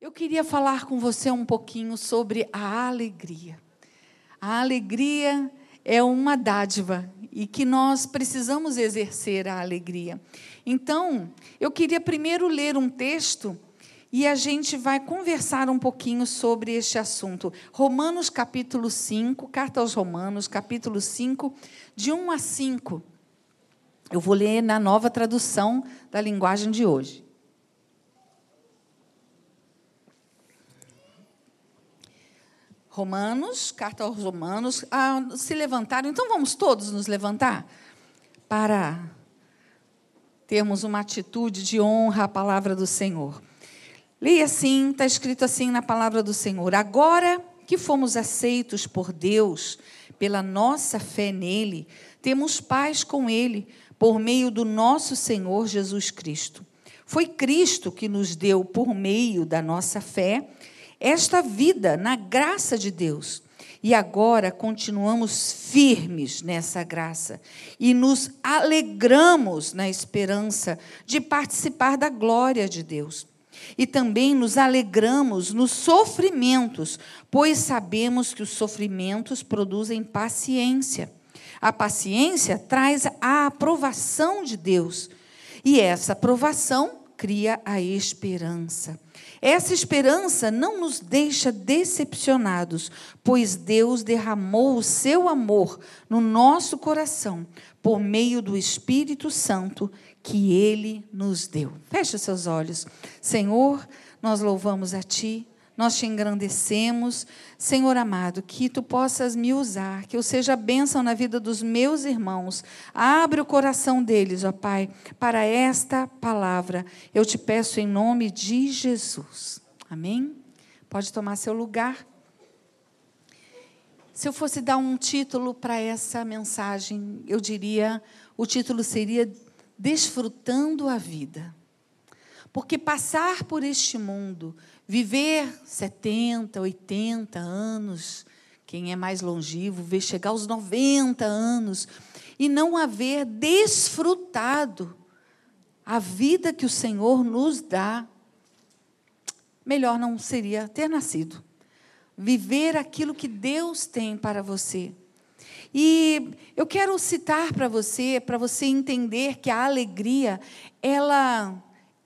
Eu queria falar com você um pouquinho sobre a alegria. A alegria é uma dádiva e que nós precisamos exercer a alegria. Então, eu queria primeiro ler um texto e a gente vai conversar um pouquinho sobre este assunto. Romanos capítulo 5, carta aos Romanos, capítulo 5, de 1 a 5. Eu vou ler na nova tradução da linguagem de hoje. Romanos, carta aos Romanos, se levantaram. Então vamos todos nos levantar para termos uma atitude de honra à palavra do Senhor. Leia assim, está escrito assim na palavra do Senhor. Agora que fomos aceitos por Deus, pela nossa fé nele, temos paz com ele, por meio do nosso Senhor Jesus Cristo. Foi Cristo que nos deu, por meio da nossa fé, esta vida na graça de Deus. E agora continuamos firmes nessa graça e nos alegramos na esperança de participar da glória de Deus. E também nos alegramos nos sofrimentos, pois sabemos que os sofrimentos produzem paciência. A paciência traz a aprovação de Deus, e essa aprovação cria a esperança. Essa esperança não nos deixa decepcionados, pois Deus derramou o seu amor no nosso coração por meio do Espírito Santo que ele nos deu. Feche seus olhos. Senhor, nós louvamos a ti nós te engrandecemos. Senhor amado, que tu possas me usar, que eu seja bênção na vida dos meus irmãos. Abre o coração deles, ó Pai, para esta palavra. Eu te peço em nome de Jesus. Amém? Pode tomar seu lugar. Se eu fosse dar um título para essa mensagem, eu diria: o título seria Desfrutando a Vida. Porque passar por este mundo, Viver 70, 80 anos, quem é mais longevo, ver chegar aos 90 anos e não haver desfrutado a vida que o Senhor nos dá, melhor não seria ter nascido. Viver aquilo que Deus tem para você. E eu quero citar para você, para você entender que a alegria, ela,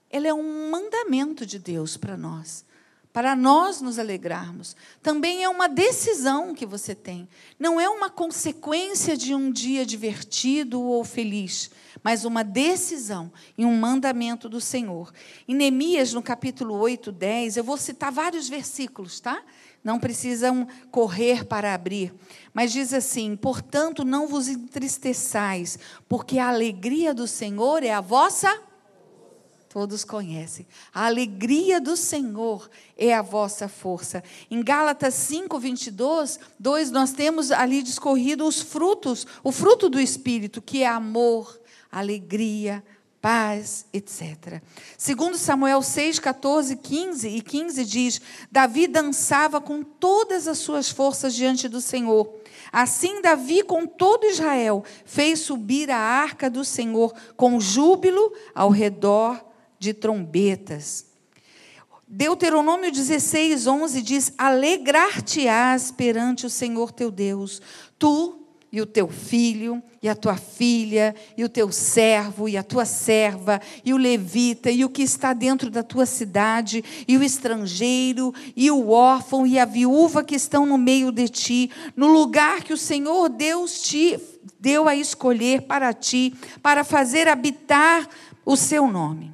ela é um mandamento de Deus para nós para nós nos alegrarmos. Também é uma decisão que você tem. Não é uma consequência de um dia divertido ou feliz, mas uma decisão e um mandamento do Senhor. Em Neemias, no capítulo 8, 10, eu vou citar vários versículos, tá? Não precisam correr para abrir. Mas diz assim: Portanto, não vos entristeçais, porque a alegria do Senhor é a vossa Todos conhecem. A alegria do Senhor é a vossa força. Em Gálatas 5, 22, 2, nós temos ali discorrido os frutos, o fruto do Espírito, que é amor, alegria, paz, etc. Segundo Samuel 6, 14, 15 e 15 diz, Davi dançava com todas as suas forças diante do Senhor. Assim Davi com todo Israel fez subir a arca do Senhor com júbilo ao redor de trombetas. Deuteronômio 16, 11 diz: Alegrar-te-ás perante o Senhor teu Deus, tu e o teu filho, e a tua filha, e o teu servo, e a tua serva, e o levita, e o que está dentro da tua cidade, e o estrangeiro, e o órfão, e a viúva que estão no meio de ti, no lugar que o Senhor Deus te deu a escolher para ti, para fazer habitar o seu nome.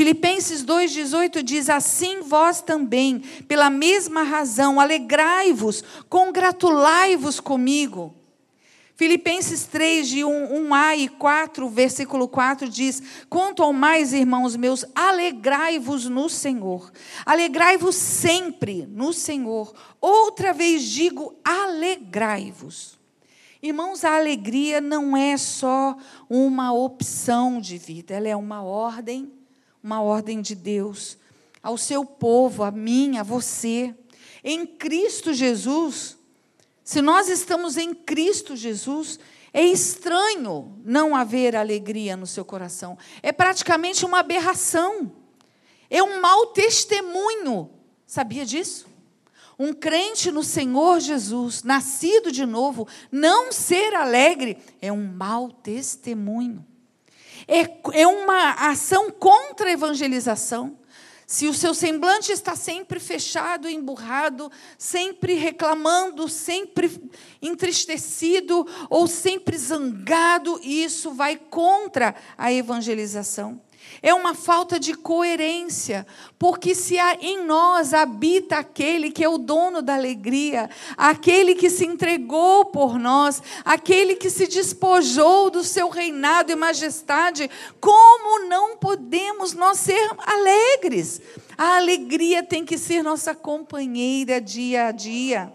Filipenses 2,18 diz: Assim vós também, pela mesma razão, alegrai-vos, congratulai-vos comigo. Filipenses 3, de 1, 1a e 4, versículo 4 diz: Quanto ao mais, irmãos meus, alegrai-vos no Senhor. Alegrai-vos sempre no Senhor. Outra vez digo: alegrai-vos. Irmãos, a alegria não é só uma opção de vida, ela é uma ordem uma ordem de Deus ao seu povo, a mim, a você. Em Cristo Jesus, se nós estamos em Cristo Jesus, é estranho não haver alegria no seu coração. É praticamente uma aberração. É um mau testemunho Sabia disso? Um crente no Senhor Jesus, nascido de novo, não ser alegre é um mau testemunho. É, é uma ação contra a evangelização. Se o seu semblante está sempre fechado, emburrado, sempre reclamando, sempre entristecido ou sempre zangado, isso vai contra a evangelização. É uma falta de coerência, porque se em nós habita aquele que é o dono da alegria, aquele que se entregou por nós, aquele que se despojou do seu reinado e majestade, como não podemos nós ser alegres? A alegria tem que ser nossa companheira dia a dia.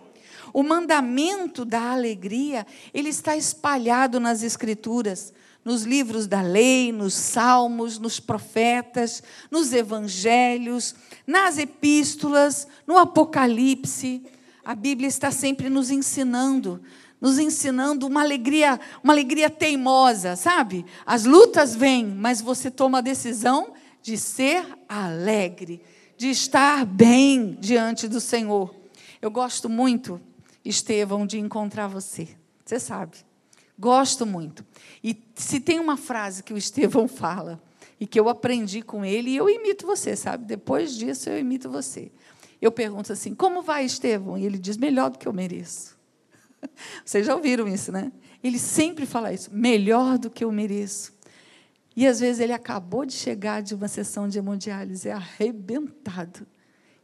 O mandamento da alegria, ele está espalhado nas escrituras nos livros da lei, nos salmos, nos profetas, nos evangelhos, nas epístolas, no Apocalipse. A Bíblia está sempre nos ensinando, nos ensinando uma alegria, uma alegria teimosa, sabe? As lutas vêm, mas você toma a decisão de ser alegre, de estar bem diante do Senhor. Eu gosto muito, Estevão, de encontrar você. Você sabe. Gosto muito. E se tem uma frase que o Estevão fala, e que eu aprendi com ele, e eu imito você, sabe? Depois disso, eu imito você. Eu pergunto assim: como vai, Estevão? E ele diz: melhor do que eu mereço. Vocês já ouviram isso, né? Ele sempre fala isso: melhor do que eu mereço. E às vezes ele acabou de chegar de uma sessão de hemodiálise, é arrebentado.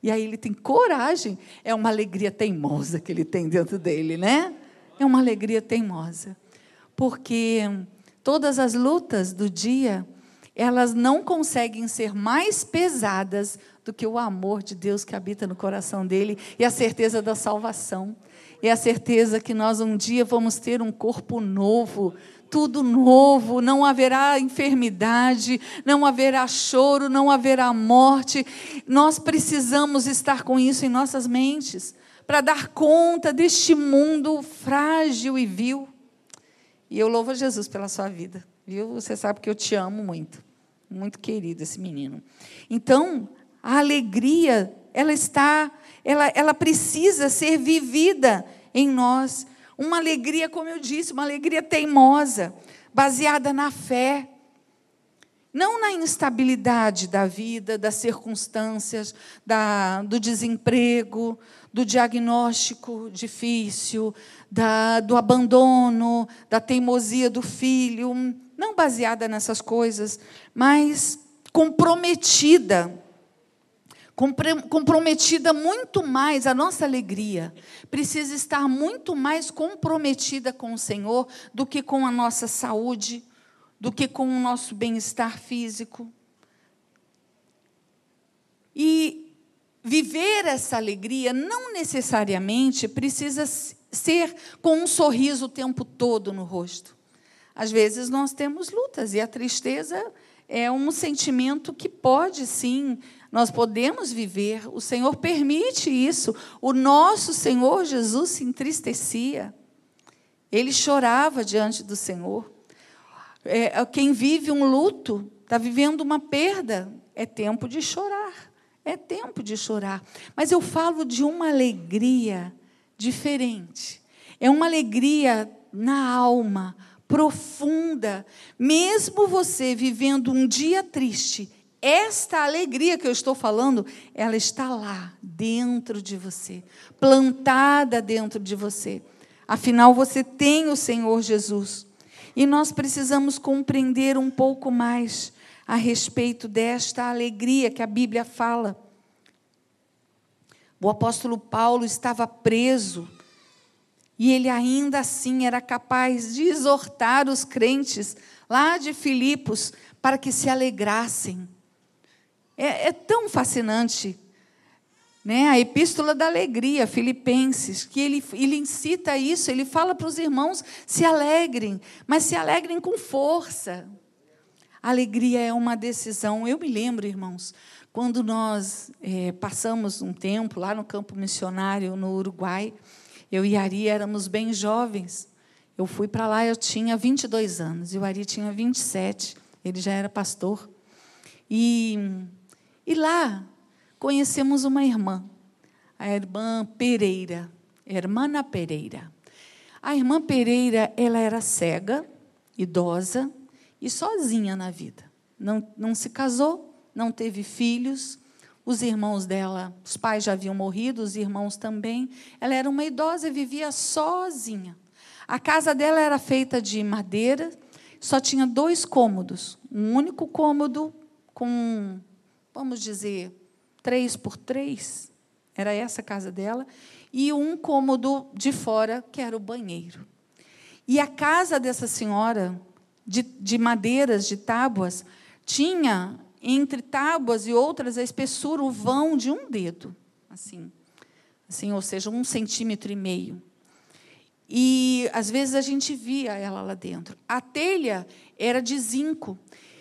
E aí ele tem coragem, é uma alegria teimosa que ele tem dentro dele, né? É uma alegria teimosa porque todas as lutas do dia, elas não conseguem ser mais pesadas do que o amor de Deus que habita no coração dele e a certeza da salvação. E a certeza que nós um dia vamos ter um corpo novo, tudo novo, não haverá enfermidade, não haverá choro, não haverá morte. Nós precisamos estar com isso em nossas mentes para dar conta deste mundo frágil e vil. E eu louvo a Jesus pela sua vida. Viu? Você sabe que eu te amo muito. Muito querido esse menino. Então, a alegria, ela está, ela, ela precisa ser vivida em nós. Uma alegria, como eu disse, uma alegria teimosa, baseada na fé. Não na instabilidade da vida, das circunstâncias, da, do desemprego, do diagnóstico difícil, da, do abandono, da teimosia do filho, não baseada nessas coisas, mas comprometida. Comprometida muito mais, a nossa alegria precisa estar muito mais comprometida com o Senhor do que com a nossa saúde, do que com o nosso bem-estar físico. E viver essa alegria não necessariamente precisa ser com um sorriso o tempo todo no rosto. Às vezes nós temos lutas e a tristeza é um sentimento que pode sim, nós podemos viver. O Senhor permite isso. O nosso Senhor Jesus se entristecia. Ele chorava diante do Senhor. É, quem vive um luto está vivendo uma perda. É tempo de chorar. É tempo de chorar. Mas eu falo de uma alegria diferente. É uma alegria na alma, profunda. Mesmo você vivendo um dia triste, esta alegria que eu estou falando, ela está lá, dentro de você, plantada dentro de você. Afinal, você tem o Senhor Jesus. E nós precisamos compreender um pouco mais a respeito desta alegria que a Bíblia fala. O apóstolo Paulo estava preso e ele ainda assim era capaz de exortar os crentes lá de Filipos para que se alegrassem. É, é tão fascinante né? A epístola da alegria, Filipenses, que ele, ele incita isso, ele fala para os irmãos se alegrem, mas se alegrem com força. Alegria é uma decisão. Eu me lembro, irmãos, quando nós é, passamos um tempo lá no campo missionário no Uruguai, eu e Ari éramos bem jovens. Eu fui para lá, eu tinha 22 anos, e o Ari tinha 27, ele já era pastor. E, e lá conhecemos uma irmã, a irmã Pereira, Hermana Pereira. A irmã Pereira, ela era cega, idosa e sozinha na vida. Não, não se casou, não teve filhos. Os irmãos dela, os pais já haviam morrido, os irmãos também. Ela era uma idosa e vivia sozinha. A casa dela era feita de madeira, só tinha dois cômodos. Um único cômodo com, vamos dizer, três por três. Era essa a casa dela e um cômodo de fora, que era o banheiro. E a casa dessa senhora, de, de madeiras, de tábuas, tinha entre tábuas e outras a espessura, o vão de um dedo, assim, assim, ou seja, um centímetro e meio. E às vezes a gente via ela lá dentro. A telha era de zinco.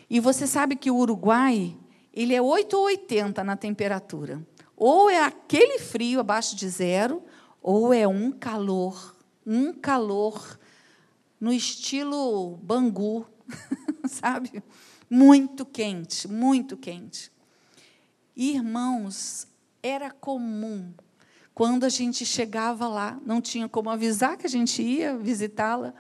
E você sabe que o Uruguai ele é 8 ou 80 na temperatura. Ou é aquele frio abaixo de zero, ou é um calor, um calor no estilo Bangu, sabe? Muito quente, muito quente. Irmãos, era comum quando a gente chegava lá, não tinha como avisar que a gente ia visitá-la.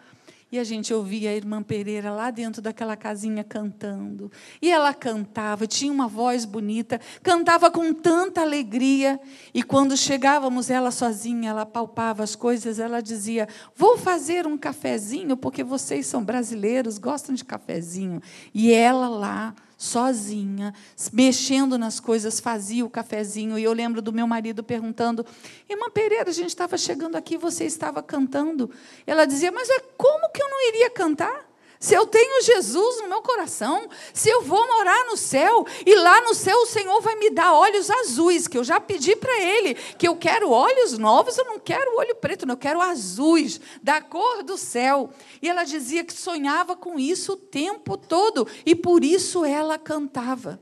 E a gente ouvia a irmã Pereira lá dentro daquela casinha cantando. E ela cantava, tinha uma voz bonita, cantava com tanta alegria. E quando chegávamos, ela sozinha, ela palpava as coisas, ela dizia: Vou fazer um cafezinho, porque vocês são brasileiros, gostam de cafezinho. E ela lá, sozinha, mexendo nas coisas, fazia o cafezinho. E eu lembro do meu marido perguntando: Irmã Pereira, a gente estava chegando aqui, você estava cantando. Ela dizia: Mas é como que eu não iria cantar? Se eu tenho Jesus no meu coração, se eu vou morar no céu, e lá no céu o Senhor vai me dar olhos azuis, que eu já pedi para Ele, que eu quero olhos novos, eu não quero olho preto, não, eu quero azuis, da cor do céu. E ela dizia que sonhava com isso o tempo todo, e por isso ela cantava.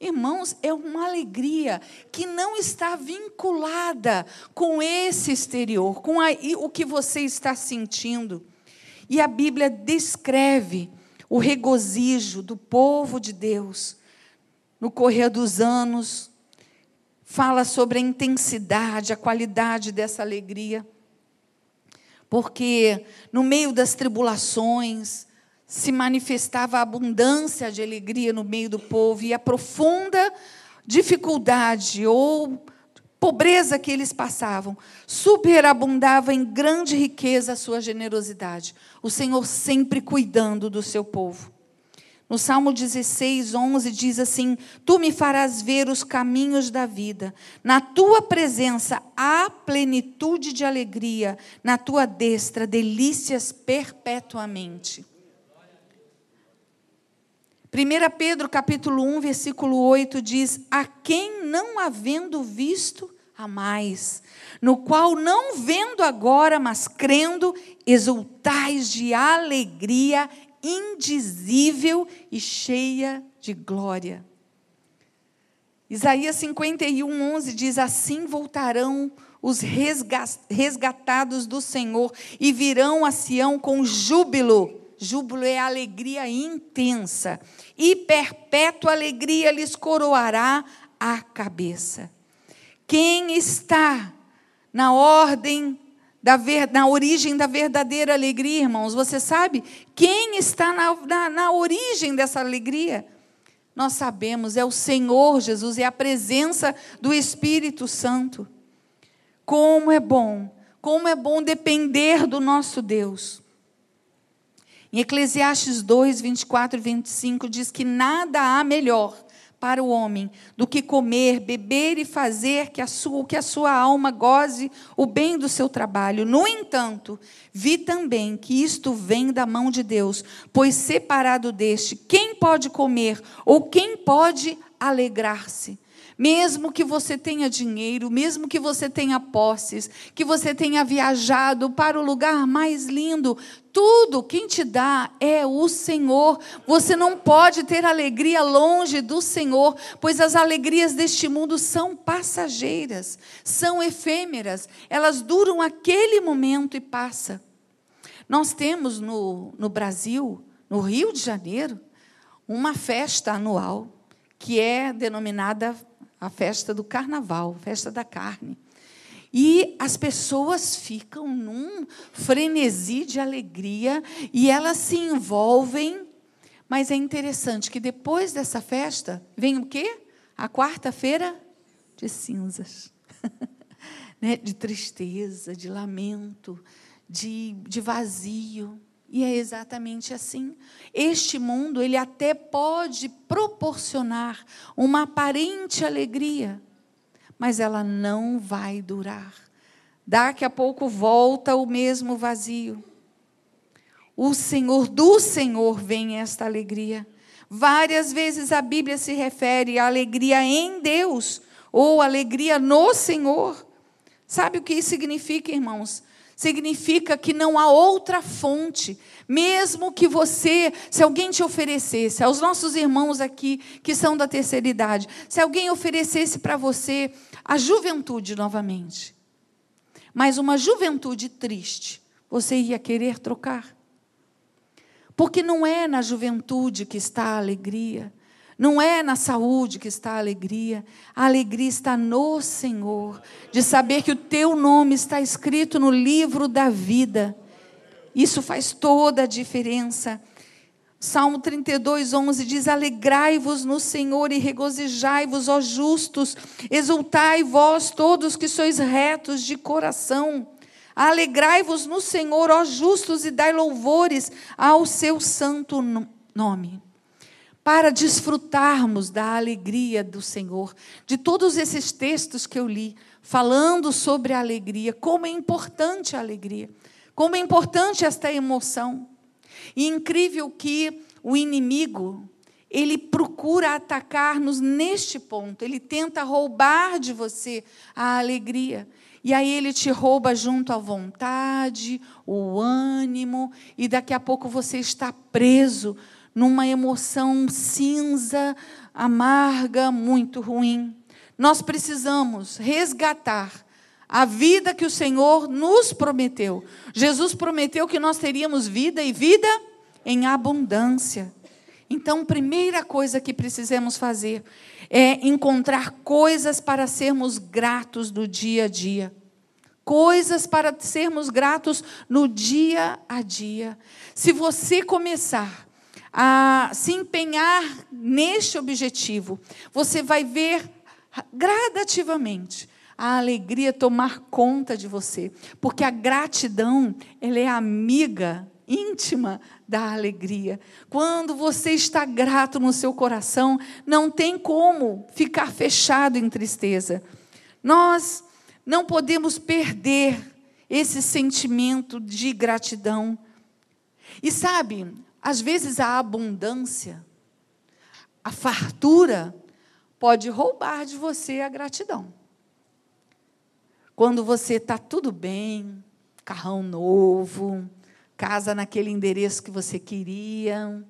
Irmãos, é uma alegria que não está vinculada com esse exterior, com a, o que você está sentindo. E a Bíblia descreve o regozijo do povo de Deus no correr dos anos, fala sobre a intensidade, a qualidade dessa alegria. Porque no meio das tribulações se manifestava a abundância de alegria no meio do povo e a profunda dificuldade ou pobreza que eles passavam, superabundava em grande riqueza a sua generosidade. O Senhor sempre cuidando do seu povo. No Salmo 16, 11 diz assim: Tu me farás ver os caminhos da vida, na tua presença há plenitude de alegria, na tua destra delícias perpetuamente. 1 Pedro capítulo 1, versículo 8 diz: A quem não havendo visto, a mais, no qual não vendo agora, mas crendo, exultais de alegria indizível e cheia de glória. Isaías 51, 11 diz: Assim voltarão os resgatados do Senhor e virão a Sião com júbilo Júbilo é alegria intensa, e perpétua alegria lhes coroará a cabeça. Quem está na ordem da ver, na origem da verdadeira alegria, irmãos? Você sabe? Quem está na, na, na origem dessa alegria? Nós sabemos, é o Senhor Jesus, é a presença do Espírito Santo. Como é bom, como é bom depender do nosso Deus. Em Eclesiastes 2, 24 e 25 diz que nada há melhor para o homem do que comer, beber e fazer que a sua, que a sua alma goze o bem do seu trabalho. No entanto, vi também que isto vem da mão de Deus, pois separado deste, quem pode comer ou quem pode alegrar-se? Mesmo que você tenha dinheiro, mesmo que você tenha posses, que você tenha viajado para o lugar mais lindo, tudo quem te dá é o Senhor. Você não pode ter alegria longe do Senhor, pois as alegrias deste mundo são passageiras, são efêmeras, elas duram aquele momento e passa. Nós temos no, no Brasil, no Rio de Janeiro, uma festa anual que é denominada a festa do carnaval, festa da carne. E as pessoas ficam num frenesi de alegria e elas se envolvem. Mas é interessante que depois dessa festa vem o quê? A quarta-feira de cinzas. né? De tristeza, de lamento, de, de vazio. E é exatamente assim. Este mundo, ele até pode proporcionar uma aparente alegria, mas ela não vai durar. Daqui a pouco volta o mesmo vazio. O Senhor, do Senhor vem esta alegria. Várias vezes a Bíblia se refere à alegria em Deus ou alegria no Senhor. Sabe o que isso significa, irmãos? Significa que não há outra fonte, mesmo que você, se alguém te oferecesse, aos nossos irmãos aqui que são da terceira idade, se alguém oferecesse para você a juventude novamente, mas uma juventude triste, você ia querer trocar? Porque não é na juventude que está a alegria, não é na saúde que está a alegria, a alegria está no Senhor, de saber que o teu nome está escrito no livro da vida. Isso faz toda a diferença. Salmo 32, 11 diz: Alegrai-vos no Senhor e regozijai-vos, ó justos, exultai vós todos que sois retos de coração. Alegrai-vos no Senhor, ó justos, e dai louvores ao seu santo nome para desfrutarmos da alegria do Senhor, de todos esses textos que eu li, falando sobre a alegria, como é importante a alegria, como é importante esta emoção. E incrível que o inimigo, ele procura atacar-nos neste ponto, ele tenta roubar de você a alegria. E aí ele te rouba junto à vontade, o ânimo, e daqui a pouco você está preso numa emoção cinza, amarga, muito ruim. Nós precisamos resgatar a vida que o Senhor nos prometeu. Jesus prometeu que nós teríamos vida e vida em abundância. Então, primeira coisa que precisamos fazer é encontrar coisas para sermos gratos do dia a dia. Coisas para sermos gratos no dia a dia. Se você começar a se empenhar neste objetivo, você vai ver gradativamente a alegria tomar conta de você, porque a gratidão, ela é amiga íntima da alegria. Quando você está grato no seu coração, não tem como ficar fechado em tristeza. Nós não podemos perder esse sentimento de gratidão. E sabe, às vezes a abundância, a fartura, pode roubar de você a gratidão. Quando você está tudo bem, carrão novo, casa naquele endereço que você queria,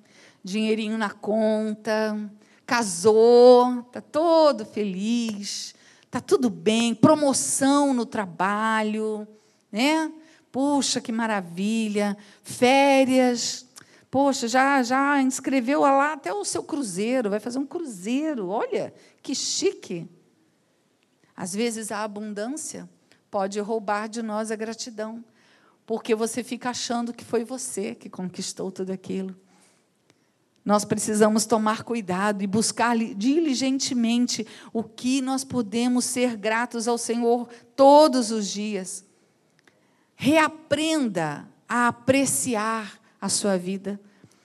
dinheirinho na conta, casou, está todo feliz, está tudo bem, promoção no trabalho, né? Puxa, que maravilha, férias, Poxa, já, já inscreveu lá até o seu cruzeiro, vai fazer um cruzeiro. Olha, que chique. Às vezes a abundância pode roubar de nós a gratidão, porque você fica achando que foi você que conquistou tudo aquilo. Nós precisamos tomar cuidado e buscar diligentemente o que nós podemos ser gratos ao Senhor todos os dias. Reaprenda a apreciar a sua vida.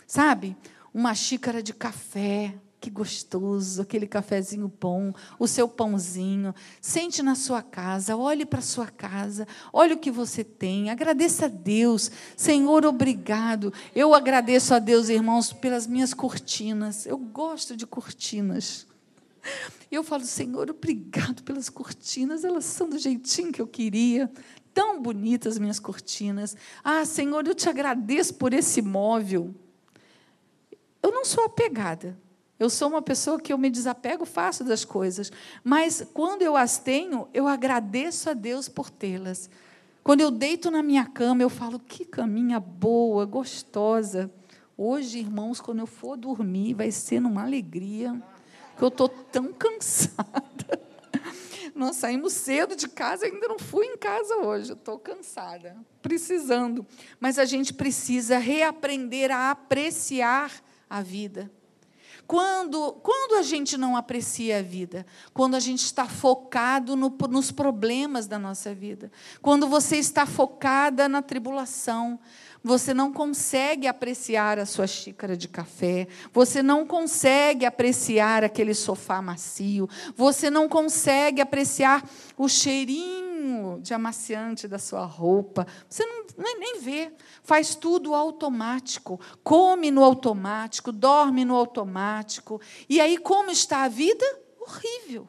Sabe? Uma xícara de café, que gostoso, aquele cafezinho bom, o seu pãozinho. Sente na sua casa, olhe para a sua casa, olhe o que você tem, agradeça a Deus. Senhor, obrigado. Eu agradeço a Deus, irmãos, pelas minhas cortinas. Eu gosto de cortinas. Eu falo, Senhor, obrigado pelas cortinas, elas são do jeitinho que eu queria tão bonitas as minhas cortinas. Ah, Senhor, eu te agradeço por esse móvel. Eu não sou apegada. Eu sou uma pessoa que eu me desapego fácil das coisas, mas quando eu as tenho, eu agradeço a Deus por tê-las. Quando eu deito na minha cama, eu falo que caminha boa, gostosa. Hoje, irmãos, quando eu for dormir, vai ser numa alegria. que eu estou tão cansada. Nós saímos cedo de casa, ainda não fui em casa hoje, estou cansada, precisando. Mas a gente precisa reaprender a apreciar a vida. Quando, quando a gente não aprecia a vida? Quando a gente está focado no, nos problemas da nossa vida. Quando você está focada na tribulação. Você não consegue apreciar a sua xícara de café, você não consegue apreciar aquele sofá macio, você não consegue apreciar o cheirinho de amaciante da sua roupa, você não, nem vê, faz tudo automático, come no automático, dorme no automático. E aí, como está a vida? Horrível,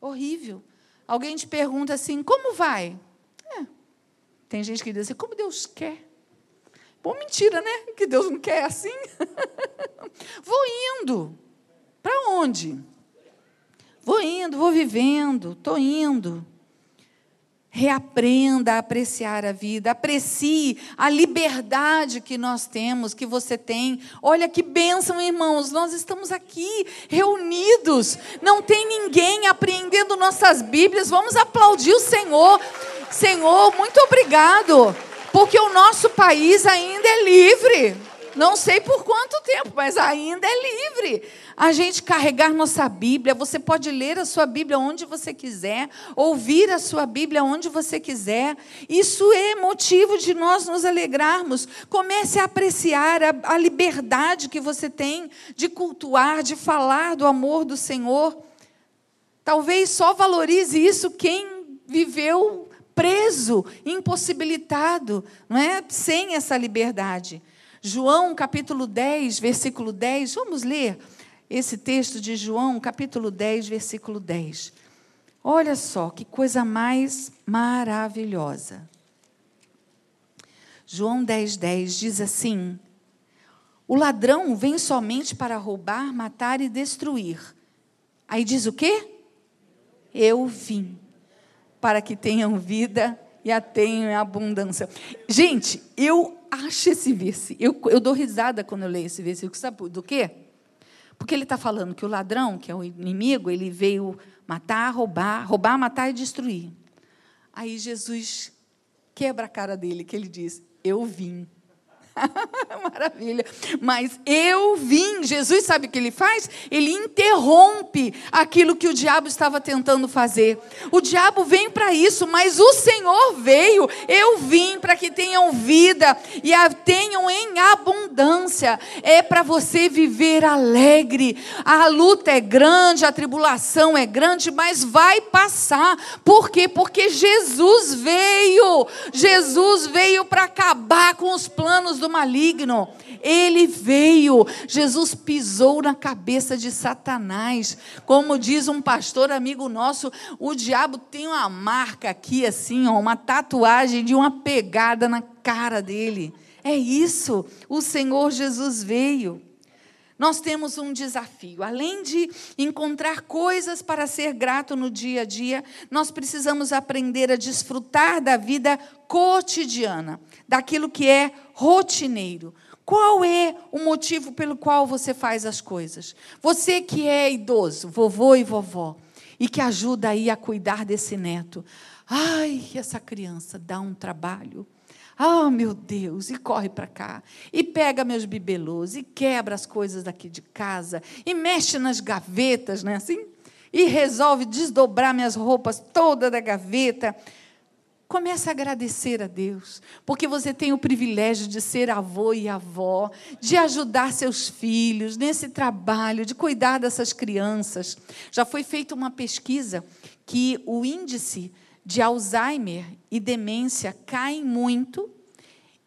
horrível. Alguém te pergunta assim: como vai? É. Tem gente que diz assim: como Deus quer. Pô, mentira, né? Que Deus não quer assim. vou indo. Para onde? Vou indo, vou vivendo, estou indo. Reaprenda a apreciar a vida, aprecie a liberdade que nós temos, que você tem. Olha que bênção, irmãos, nós estamos aqui reunidos, não tem ninguém apreendendo nossas Bíblias. Vamos aplaudir o Senhor. Senhor, muito obrigado porque o nosso país ainda é livre. Não sei por quanto tempo, mas ainda é livre. A gente carregar nossa Bíblia, você pode ler a sua Bíblia onde você quiser, ouvir a sua Bíblia onde você quiser. Isso é motivo de nós nos alegrarmos. Comece a apreciar a, a liberdade que você tem de cultuar, de falar do amor do Senhor. Talvez só valorize isso quem viveu preso, impossibilitado, não é? Sem essa liberdade. João, capítulo 10, versículo 10, vamos ler esse texto de João, capítulo 10, versículo 10. Olha só que coisa mais maravilhosa. João 10, 10 diz assim: O ladrão vem somente para roubar, matar e destruir. Aí diz o quê? Eu vim para que tenham vida e a tenham em abundância. Gente, eu acho esse versículo, eu, eu dou risada quando eu leio esse versículo, sabe do quê? Porque ele está falando que o ladrão, que é o inimigo, ele veio matar, roubar, roubar, matar e destruir. Aí Jesus quebra a cara dele, que ele diz: Eu vim Maravilha. Mas eu vim. Jesus sabe o que ele faz? Ele interrompe aquilo que o diabo estava tentando fazer. O diabo vem para isso, mas o Senhor veio. Eu vim para que tenham vida e a tenham em abundância. É para você viver alegre. A luta é grande, a tribulação é grande, mas vai passar. Por quê? Porque Jesus veio. Jesus veio para acabar com os planos do maligno. Ele veio, Jesus pisou na cabeça de Satanás. Como diz um pastor amigo nosso, o diabo tem uma marca aqui, assim, ó, uma tatuagem de uma pegada na cara dele. É isso, o Senhor Jesus veio. Nós temos um desafio. Além de encontrar coisas para ser grato no dia a dia, nós precisamos aprender a desfrutar da vida cotidiana, daquilo que é rotineiro. Qual é o motivo pelo qual você faz as coisas? Você que é idoso, vovô e vovó, e que ajuda aí a cuidar desse neto. Ai, essa criança dá um trabalho. Ah, oh, meu Deus, e corre para cá, e pega meus bibelôs, e quebra as coisas daqui de casa, e mexe nas gavetas, não é assim? E resolve desdobrar minhas roupas toda da gaveta. Comece a agradecer a Deus, porque você tem o privilégio de ser avô e avó, de ajudar seus filhos nesse trabalho, de cuidar dessas crianças. Já foi feita uma pesquisa que o índice de Alzheimer e demência caem muito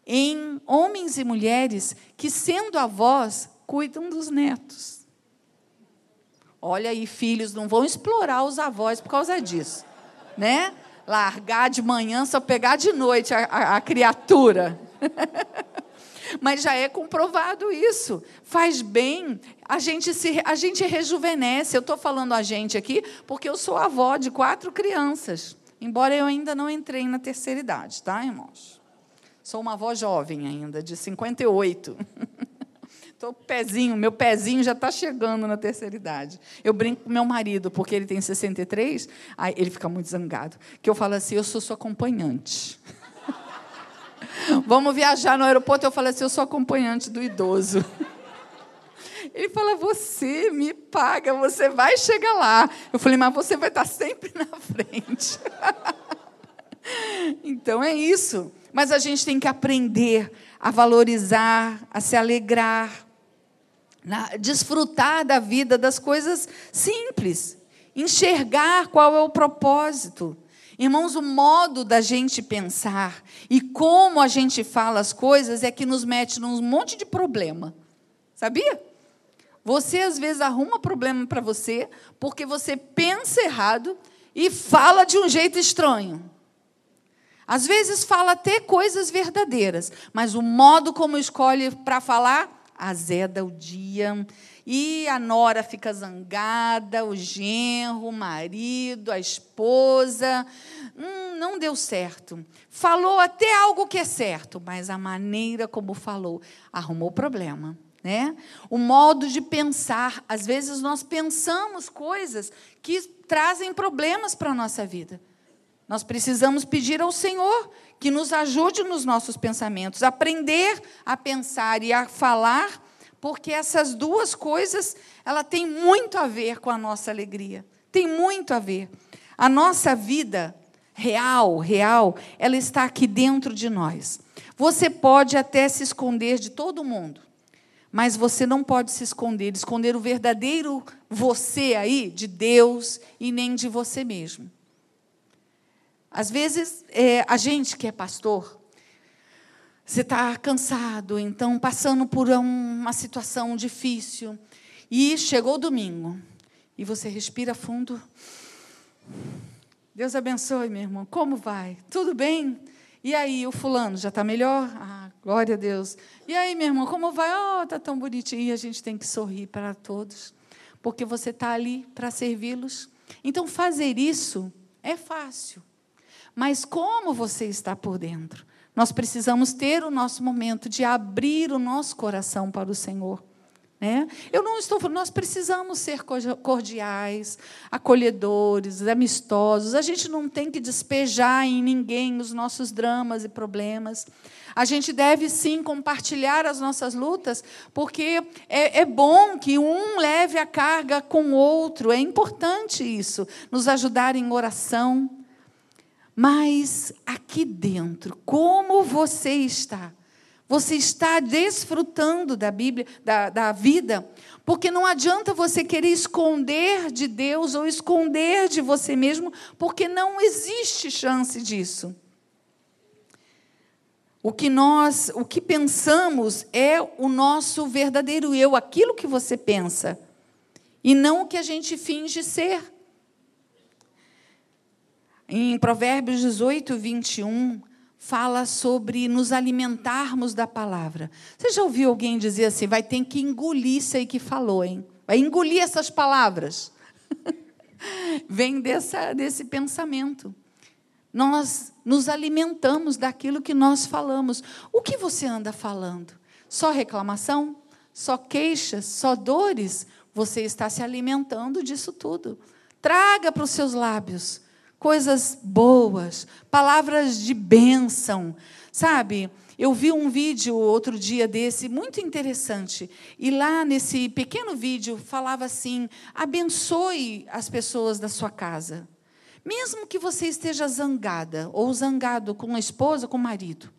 em homens e mulheres que, sendo avós, cuidam dos netos. Olha aí, filhos, não vão explorar os avós por causa disso, né? Largar de manhã, só pegar de noite a, a, a criatura. Mas já é comprovado isso. Faz bem, a gente se a gente rejuvenesce. Eu estou falando a gente aqui porque eu sou avó de quatro crianças. Embora eu ainda não entrei na terceira idade, tá, irmãos? Sou uma avó jovem ainda, de 58. tô pezinho, meu pezinho já está chegando na terceira idade. Eu brinco com meu marido, porque ele tem 63, aí ele fica muito zangado. Que eu falo assim: eu sou sua acompanhante. Vamos viajar no aeroporto, eu falo assim: eu sou acompanhante do idoso. Ele fala: Você me paga, você vai chegar lá. Eu falei: Mas você vai estar sempre na frente. então é isso. Mas a gente tem que aprender a valorizar, a se alegrar, a desfrutar da vida, das coisas simples, enxergar qual é o propósito. Irmãos, o modo da gente pensar e como a gente fala as coisas é que nos mete num monte de problema. Sabia? Você às vezes arruma problema para você porque você pensa errado e fala de um jeito estranho. Às vezes fala até coisas verdadeiras, mas o modo como escolhe para falar azeda o dia. E a nora fica zangada, o genro, o marido, a esposa. Hum, não deu certo. Falou até algo que é certo, mas a maneira como falou arrumou problema. Né? O modo de pensar, às vezes nós pensamos coisas que trazem problemas para a nossa vida. Nós precisamos pedir ao Senhor que nos ajude nos nossos pensamentos, aprender a pensar e a falar, porque essas duas coisas, ela tem muito a ver com a nossa alegria. Tem muito a ver. A nossa vida real, real, ela está aqui dentro de nós. Você pode até se esconder de todo mundo, mas você não pode se esconder, esconder o verdadeiro você aí de Deus e nem de você mesmo. Às vezes, é, a gente que é pastor, você está cansado, então passando por uma situação difícil, e chegou o domingo, e você respira fundo. Deus abençoe, meu irmão. Como vai? Tudo bem? E aí, o fulano já está melhor? Ah, glória a Deus. E aí, meu irmão, como vai? Oh, está tão bonitinho. E a gente tem que sorrir para todos, porque você está ali para servi-los. Então, fazer isso é fácil. Mas como você está por dentro? Nós precisamos ter o nosso momento de abrir o nosso coração para o Senhor. Né? Eu não estou falando, nós precisamos ser cordiais, acolhedores, amistosos. A gente não tem que despejar em ninguém os nossos dramas e problemas. A gente deve sim compartilhar as nossas lutas, porque é, é bom que um leve a carga com o outro. É importante isso, nos ajudar em oração. Mas aqui dentro, como você está? Você está desfrutando da Bíblia, da, da vida, porque não adianta você querer esconder de Deus ou esconder de você mesmo, porque não existe chance disso. O que nós, o que pensamos é o nosso verdadeiro eu, aquilo que você pensa, e não o que a gente finge ser. Em Provérbios 18, 21, fala sobre nos alimentarmos da palavra. Você já ouviu alguém dizer assim, vai ter que engolir isso aí que falou, hein? Vai engolir essas palavras. Vem dessa, desse pensamento. Nós nos alimentamos daquilo que nós falamos. O que você anda falando? Só reclamação? Só queixas? Só dores? Você está se alimentando disso tudo. Traga para os seus lábios coisas boas, palavras de bênção, sabe? Eu vi um vídeo outro dia desse, muito interessante. E lá nesse pequeno vídeo falava assim: abençoe as pessoas da sua casa. Mesmo que você esteja zangada ou zangado com a esposa, com o marido.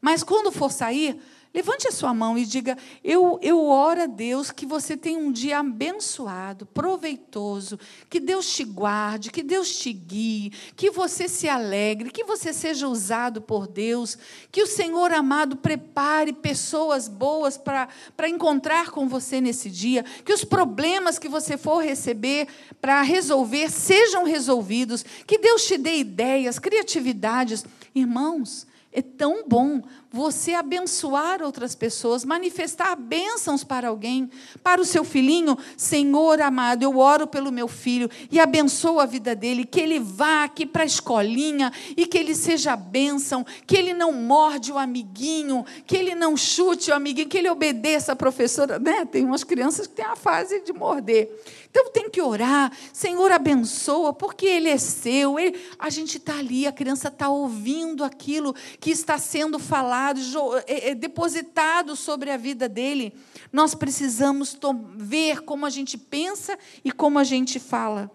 Mas quando for sair, Levante a sua mão e diga: eu, eu oro a Deus que você tenha um dia abençoado, proveitoso, que Deus te guarde, que Deus te guie, que você se alegre, que você seja usado por Deus, que o Senhor amado prepare pessoas boas para encontrar com você nesse dia, que os problemas que você for receber para resolver sejam resolvidos, que Deus te dê ideias, criatividades. Irmãos, é tão bom você abençoar outras pessoas, manifestar bênçãos para alguém, para o seu filhinho. Senhor amado, eu oro pelo meu filho e abençoo a vida dele, que ele vá aqui para a escolinha e que ele seja bênção, que ele não morde o amiguinho, que ele não chute o amiguinho, que ele obedeça a professora. Né? Tem umas crianças que têm a fase de morder. Então tem que orar, Senhor abençoa, porque Ele é seu. Ele, a gente está ali, a criança está ouvindo aquilo que está sendo falado, é, é, depositado sobre a vida dele. Nós precisamos ver como a gente pensa e como a gente fala.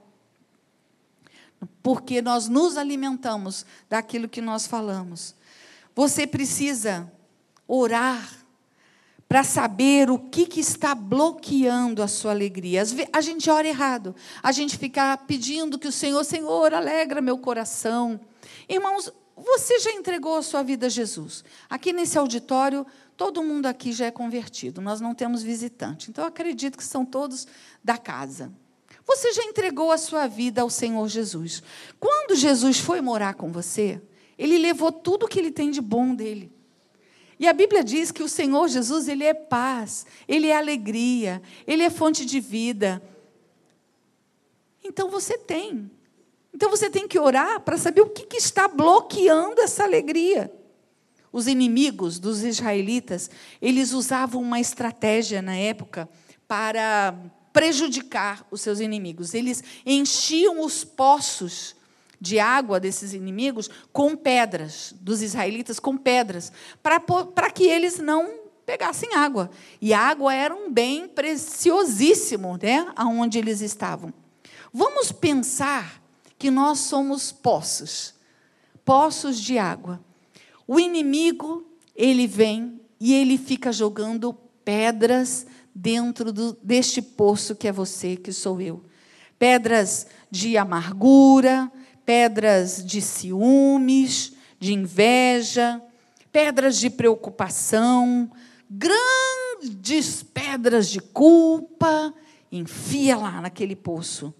Porque nós nos alimentamos daquilo que nós falamos. Você precisa orar para saber o que, que está bloqueando a sua alegria. A gente ora errado. A gente fica pedindo que o Senhor, Senhor, alegra meu coração. Irmãos, você já entregou a sua vida a Jesus. Aqui nesse auditório, todo mundo aqui já é convertido. Nós não temos visitante. Então, acredito que são todos da casa. Você já entregou a sua vida ao Senhor Jesus. Quando Jesus foi morar com você, ele levou tudo que ele tem de bom dele. E a Bíblia diz que o Senhor Jesus, ele é paz, ele é alegria, ele é fonte de vida. Então você tem. Então você tem que orar para saber o que, que está bloqueando essa alegria. Os inimigos dos israelitas, eles usavam uma estratégia na época para prejudicar os seus inimigos. Eles enchiam os poços de água desses inimigos com pedras, dos israelitas com pedras, para que eles não pegassem água. E a água era um bem preciosíssimo, né, aonde eles estavam. Vamos pensar que nós somos poços, poços de água. O inimigo, ele vem e ele fica jogando pedras dentro do, deste poço que é você, que sou eu. Pedras de amargura, pedras de ciúmes, de inveja, pedras de preocupação, grandes pedras de culpa, enfia lá naquele poço.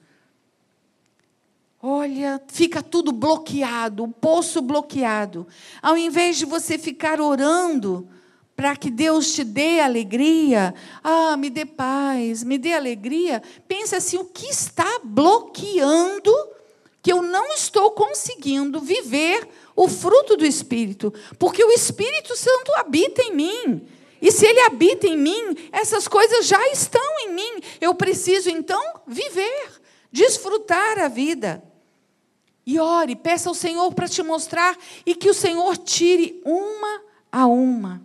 Olha, fica tudo bloqueado, o poço bloqueado. Ao invés de você ficar orando para que Deus te dê alegria, ah, me dê paz, me dê alegria, pense assim: o que está bloqueando que eu não estou conseguindo viver o fruto do Espírito, porque o Espírito Santo habita em mim. E se ele habita em mim, essas coisas já estão em mim. Eu preciso então viver, desfrutar a vida. E ore, peça ao Senhor para te mostrar e que o Senhor tire uma a uma.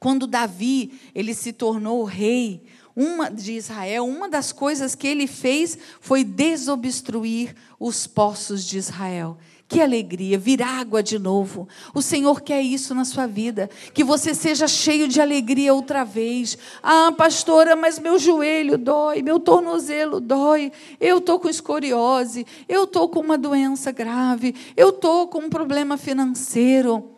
Quando Davi, ele se tornou rei, uma de Israel, uma das coisas que ele fez foi desobstruir os poços de Israel. Que alegria, vir água de novo. O Senhor quer isso na sua vida, que você seja cheio de alegria outra vez. Ah, pastora, mas meu joelho dói, meu tornozelo dói, eu estou com escoriose, eu estou com uma doença grave, eu estou com um problema financeiro.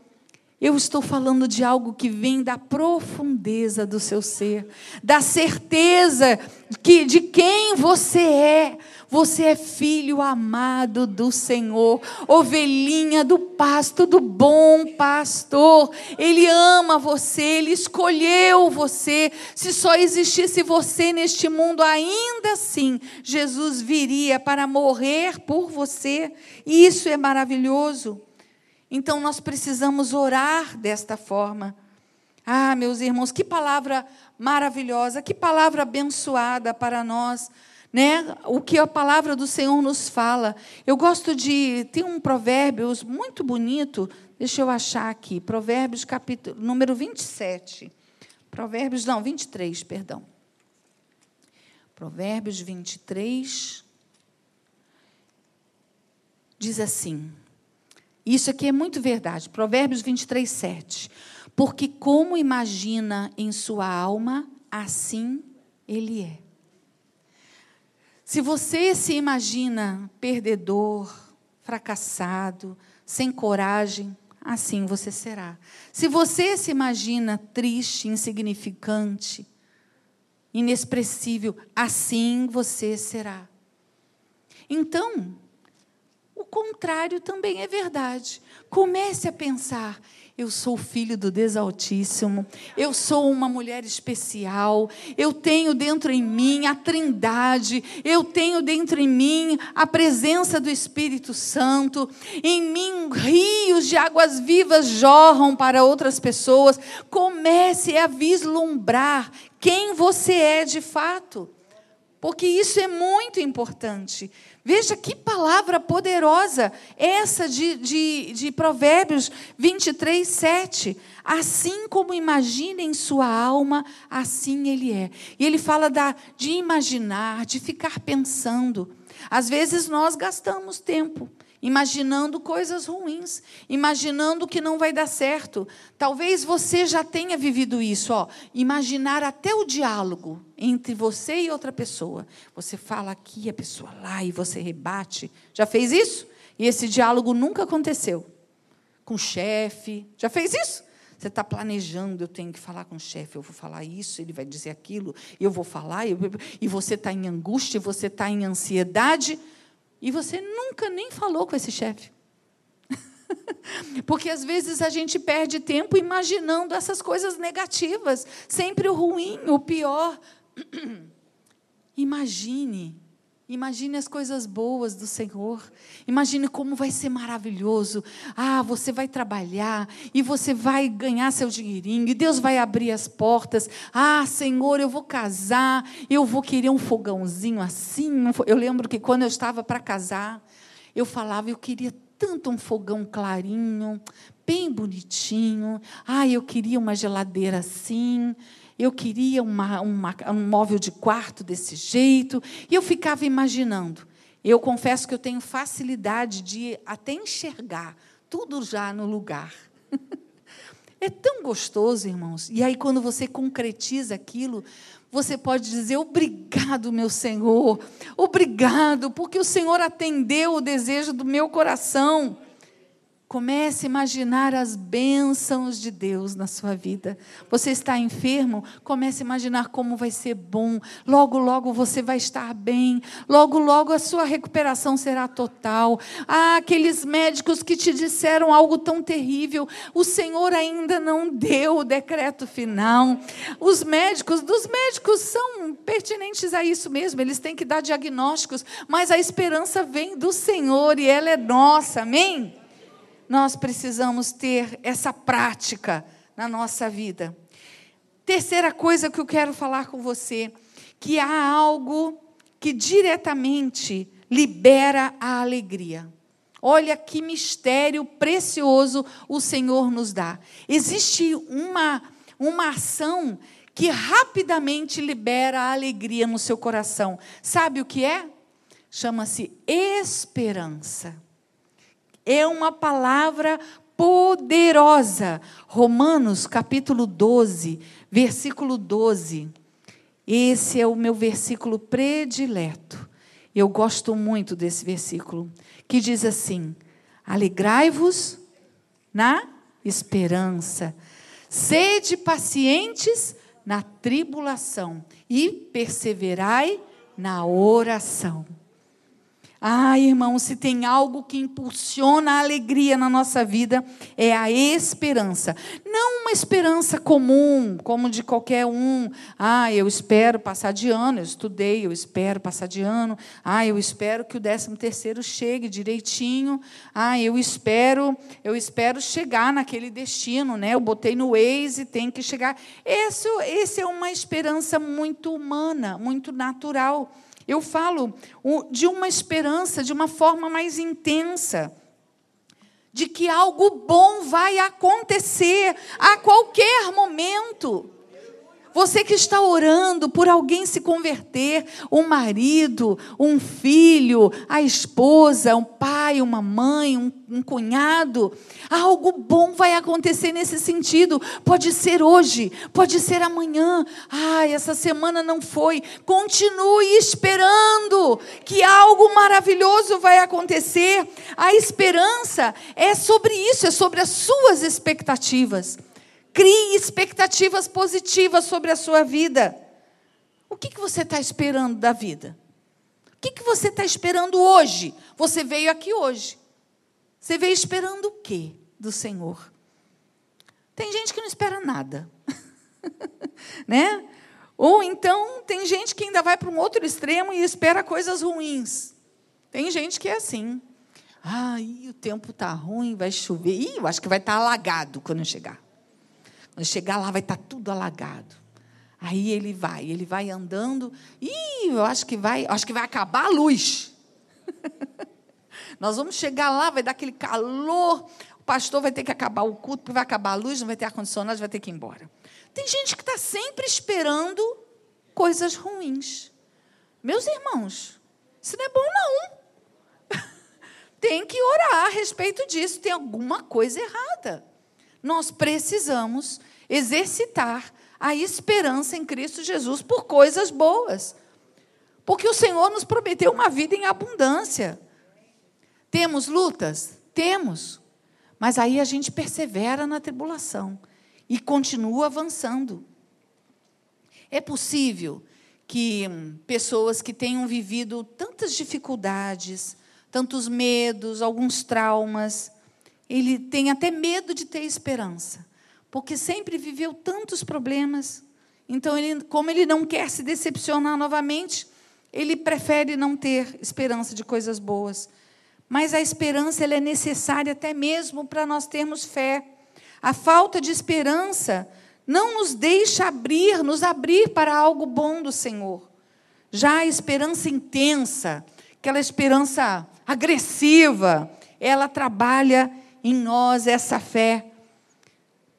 Eu estou falando de algo que vem da profundeza do seu ser, da certeza que de quem você é. Você é filho amado do Senhor, ovelhinha do pasto do bom pastor. Ele ama você, ele escolheu você. Se só existisse você neste mundo, ainda assim, Jesus viria para morrer por você. E isso é maravilhoso. Então nós precisamos orar desta forma. Ah, meus irmãos, que palavra maravilhosa, que palavra abençoada para nós, né? O que a palavra do Senhor nos fala. Eu gosto de tem um provérbios muito bonito, deixa eu achar aqui, Provérbios capítulo número 27. Provérbios não, 23, perdão. Provérbios 23 diz assim: isso aqui é muito verdade. Provérbios 23, 7. Porque como imagina em sua alma, assim ele é. Se você se imagina perdedor, fracassado, sem coragem, assim você será. Se você se imagina triste, insignificante, inexpressível, assim você será. Então, contrário também é verdade. Comece a pensar: eu sou filho do Deus Altíssimo, eu sou uma mulher especial, eu tenho dentro em mim a Trindade, eu tenho dentro em mim a presença do Espírito Santo, em mim rios de águas vivas jorram para outras pessoas. Comece a vislumbrar quem você é de fato, porque isso é muito importante. Veja que palavra poderosa essa de, de, de Provérbios 23, 7. Assim como imagina em sua alma, assim ele é. E ele fala da, de imaginar, de ficar pensando. Às vezes nós gastamos tempo imaginando coisas ruins, imaginando que não vai dar certo. Talvez você já tenha vivido isso, ó, imaginar até o diálogo entre você e outra pessoa. Você fala aqui, a pessoa lá e você rebate. Já fez isso? E esse diálogo nunca aconteceu. Com o chefe, já fez isso? Você está planejando, eu tenho que falar com o chefe, eu vou falar isso, ele vai dizer aquilo, eu vou falar, eu, e você está em angústia, você está em ansiedade. E você nunca nem falou com esse chefe. Porque às vezes a gente perde tempo imaginando essas coisas negativas, sempre o ruim, o pior. Imagine Imagine as coisas boas do Senhor. Imagine como vai ser maravilhoso. Ah, você vai trabalhar e você vai ganhar seu dinheirinho e Deus vai abrir as portas. Ah, Senhor, eu vou casar, eu vou querer um fogãozinho assim. Eu lembro que quando eu estava para casar, eu falava, eu queria tanto um fogão clarinho, bem bonitinho. Ah, eu queria uma geladeira assim eu queria uma, uma, um móvel de quarto desse jeito, e eu ficava imaginando. Eu confesso que eu tenho facilidade de até enxergar tudo já no lugar. É tão gostoso, irmãos. E aí, quando você concretiza aquilo, você pode dizer: Obrigado, meu Senhor, obrigado, porque o Senhor atendeu o desejo do meu coração. Comece a imaginar as bênçãos de Deus na sua vida. Você está enfermo? Comece a imaginar como vai ser bom. Logo, logo você vai estar bem. Logo, logo a sua recuperação será total. Ah, aqueles médicos que te disseram algo tão terrível, o Senhor ainda não deu o decreto final. Os médicos, dos médicos são pertinentes a isso mesmo, eles têm que dar diagnósticos, mas a esperança vem do Senhor e ela é nossa. Amém? Nós precisamos ter essa prática na nossa vida. Terceira coisa que eu quero falar com você, que há algo que diretamente libera a alegria. Olha que mistério precioso o Senhor nos dá. Existe uma, uma ação que rapidamente libera a alegria no seu coração. Sabe o que é? Chama-se esperança é uma palavra poderosa. Romanos capítulo 12, versículo 12. Esse é o meu versículo predileto. Eu gosto muito desse versículo, que diz assim: Alegrai-vos na esperança, sede pacientes na tribulação e perseverai na oração. Ah, irmão, se tem algo que impulsiona a alegria na nossa vida, é a esperança. Não uma esperança comum, como de qualquer um. Ah, eu espero passar de ano, eu estudei, eu espero passar de ano. Ah, eu espero que o décimo terceiro chegue direitinho. Ah, eu espero, eu espero chegar naquele destino, né? Eu botei no Waze, tem que chegar. Esse, esse é uma esperança muito humana, muito natural. Eu falo de uma esperança de uma forma mais intensa, de que algo bom vai acontecer a qualquer momento. Você que está orando por alguém se converter, um marido, um filho, a esposa, um pai, uma mãe, um, um, cunhado, algo bom vai acontecer nesse sentido. Pode ser hoje, pode ser amanhã. Ah, essa semana não foi. Continue esperando que algo maravilhoso vai acontecer. A esperança é sobre isso, é sobre as suas expectativas. Crie expectativas positivas sobre a sua vida. O que, que você está esperando da vida? O que, que você está esperando hoje? Você veio aqui hoje. Você veio esperando o quê do Senhor? Tem gente que não espera nada. né? Ou então tem gente que ainda vai para um outro extremo e espera coisas ruins. Tem gente que é assim. Ai, o tempo está ruim, vai chover. Ih, eu acho que vai estar tá alagado quando eu chegar. Chegar lá, vai estar tá tudo alagado. Aí ele vai, ele vai andando. Ih, eu acho que vai, acho que vai acabar a luz. Nós vamos chegar lá, vai dar aquele calor. O pastor vai ter que acabar o culto, porque vai acabar a luz, não vai ter ar-condicionado, vai ter que ir embora. Tem gente que está sempre esperando coisas ruins. Meus irmãos, isso não é bom, não. Tem que orar a respeito disso. Tem alguma coisa errada. Nós precisamos exercitar a esperança em Cristo Jesus por coisas boas. Porque o Senhor nos prometeu uma vida em abundância. Temos lutas? Temos. Mas aí a gente persevera na tribulação e continua avançando. É possível que pessoas que tenham vivido tantas dificuldades, tantos medos, alguns traumas, ele tem até medo de ter esperança porque sempre viveu tantos problemas. Então, ele, como ele não quer se decepcionar novamente, ele prefere não ter esperança de coisas boas. Mas a esperança é necessária até mesmo para nós termos fé. A falta de esperança não nos deixa abrir, nos abrir para algo bom do Senhor. Já a esperança intensa, aquela esperança agressiva, ela trabalha em nós essa fé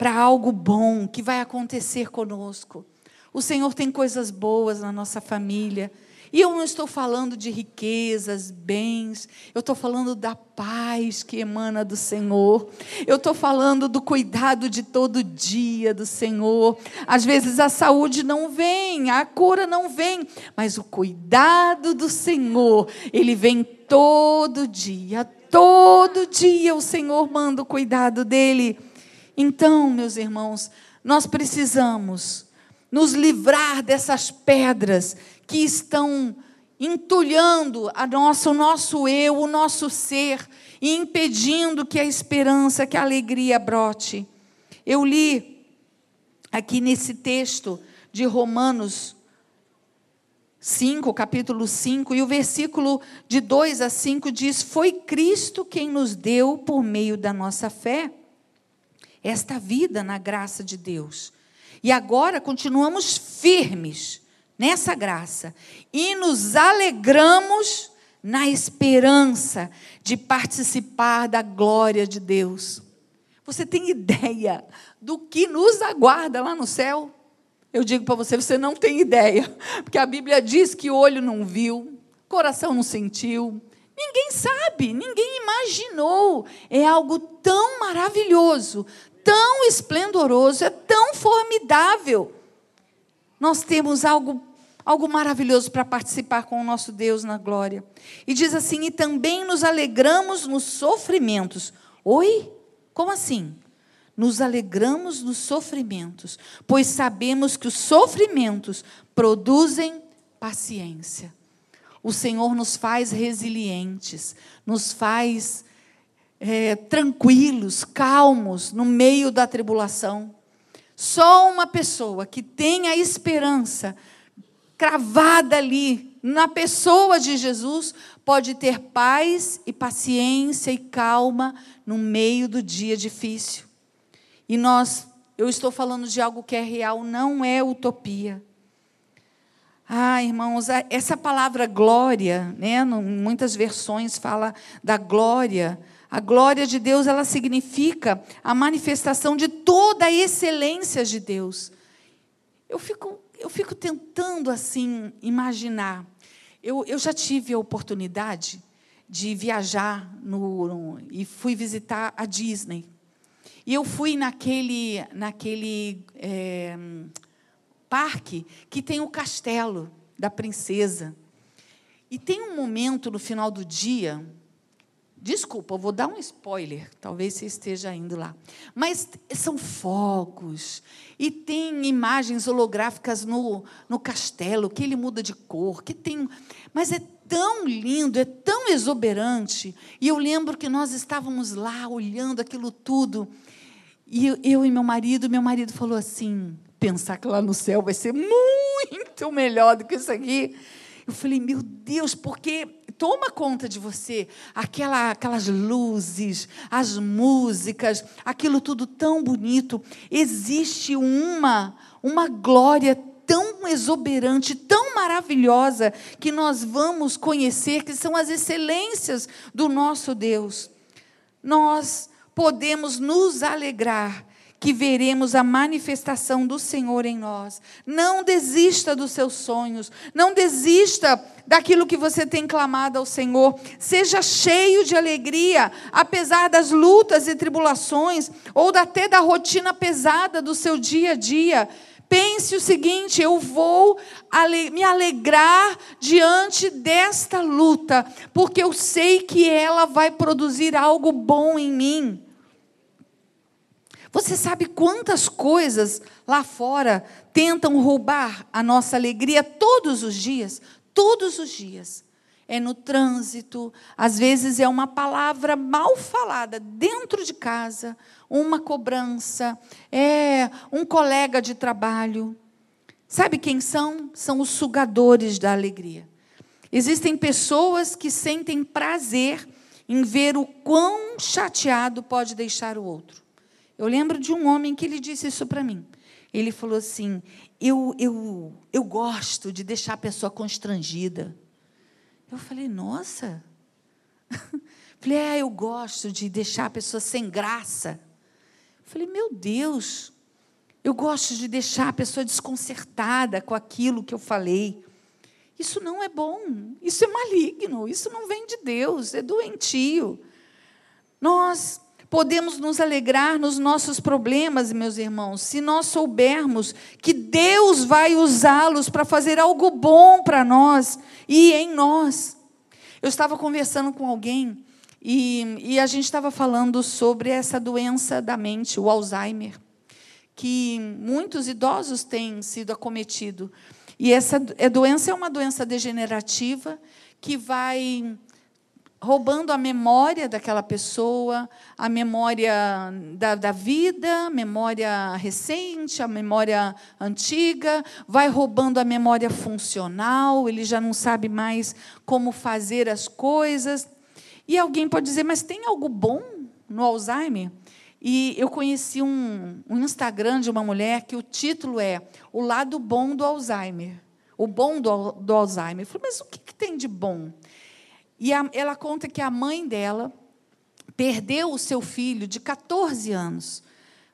para algo bom que vai acontecer conosco. O Senhor tem coisas boas na nossa família. E eu não estou falando de riquezas, bens, eu estou falando da paz que emana do Senhor, eu estou falando do cuidado de todo dia do Senhor. Às vezes a saúde não vem, a cura não vem, mas o cuidado do Senhor, ele vem todo dia, todo dia o Senhor manda o cuidado dele. Então, meus irmãos, nós precisamos nos livrar dessas pedras que estão entulhando a nossa, o nosso eu, o nosso ser, e impedindo que a esperança, que a alegria brote. Eu li aqui nesse texto de Romanos 5, capítulo 5, e o versículo de 2 a 5 diz: Foi Cristo quem nos deu, por meio da nossa fé, esta vida na graça de Deus. E agora continuamos firmes nessa graça e nos alegramos na esperança de participar da glória de Deus. Você tem ideia do que nos aguarda lá no céu? Eu digo para você, você não tem ideia, porque a Bíblia diz que olho não viu, coração não sentiu, ninguém sabe, ninguém imaginou. É algo tão maravilhoso, tão esplendoroso, é tão formidável. Nós temos algo algo maravilhoso para participar com o nosso Deus na glória. E diz assim: "E também nos alegramos nos sofrimentos". Oi? Como assim? Nos alegramos nos sofrimentos, pois sabemos que os sofrimentos produzem paciência. O Senhor nos faz resilientes, nos faz é, tranquilos, calmos no meio da tribulação. Só uma pessoa que tem a esperança cravada ali na pessoa de Jesus pode ter paz e paciência e calma no meio do dia difícil. E nós, eu estou falando de algo que é real, não é utopia. Ah, irmãos, essa palavra glória, né, muitas versões fala da glória a glória de Deus, ela significa a manifestação de toda a excelência de Deus. Eu fico, eu fico tentando, assim, imaginar. Eu, eu já tive a oportunidade de viajar no, no, e fui visitar a Disney. E eu fui naquele, naquele é, parque que tem o castelo da princesa. E tem um momento no final do dia Desculpa, eu vou dar um spoiler, talvez você esteja indo lá. Mas são fogos, e tem imagens holográficas no, no castelo, que ele muda de cor, que tem. Mas é tão lindo, é tão exuberante. E eu lembro que nós estávamos lá olhando aquilo tudo. E eu, eu e meu marido, meu marido falou assim: pensar que lá no céu vai ser muito melhor do que isso aqui. Eu falei, meu Deus, porque toma conta de você, aquela, aquelas luzes, as músicas, aquilo tudo tão bonito. Existe uma, uma glória tão exuberante, tão maravilhosa, que nós vamos conhecer, que são as excelências do nosso Deus. Nós podemos nos alegrar que veremos a manifestação do Senhor em nós. Não desista dos seus sonhos, não desista daquilo que você tem clamado ao Senhor. Seja cheio de alegria, apesar das lutas e tribulações, ou até da rotina pesada do seu dia a dia. Pense o seguinte: eu vou me alegrar diante desta luta, porque eu sei que ela vai produzir algo bom em mim. Você sabe quantas coisas lá fora tentam roubar a nossa alegria todos os dias? Todos os dias. É no trânsito, às vezes é uma palavra mal falada dentro de casa, uma cobrança, é um colega de trabalho. Sabe quem são? São os sugadores da alegria. Existem pessoas que sentem prazer em ver o quão chateado pode deixar o outro. Eu lembro de um homem que ele disse isso para mim. Ele falou assim: eu, eu, eu gosto de deixar a pessoa constrangida. Eu falei: Nossa. Falei: É, eu gosto de deixar a pessoa sem graça. Falei: Meu Deus. Eu gosto de deixar a pessoa desconcertada com aquilo que eu falei. Isso não é bom, isso é maligno, isso não vem de Deus, é doentio. Nós podemos nos alegrar nos nossos problemas, meus irmãos, se nós soubermos que Deus vai usá-los para fazer algo bom para nós e em nós. Eu estava conversando com alguém e, e a gente estava falando sobre essa doença da mente, o Alzheimer, que muitos idosos têm sido acometidos. E essa é, doença é uma doença degenerativa que vai roubando a memória daquela pessoa, a memória da, da, vida, memória recente, a memória antiga, vai roubando a memória funcional, ele já não sabe mais como fazer as coisas. E alguém pode dizer, mas tem algo bom no Alzheimer? E eu conheci um, um Instagram de uma mulher que o título é O Lado Bom do Alzheimer. O bom do, do Alzheimer. Eu falei, mas o que, que tem de bom? E a, ela conta que a mãe dela perdeu o seu filho de 14 anos.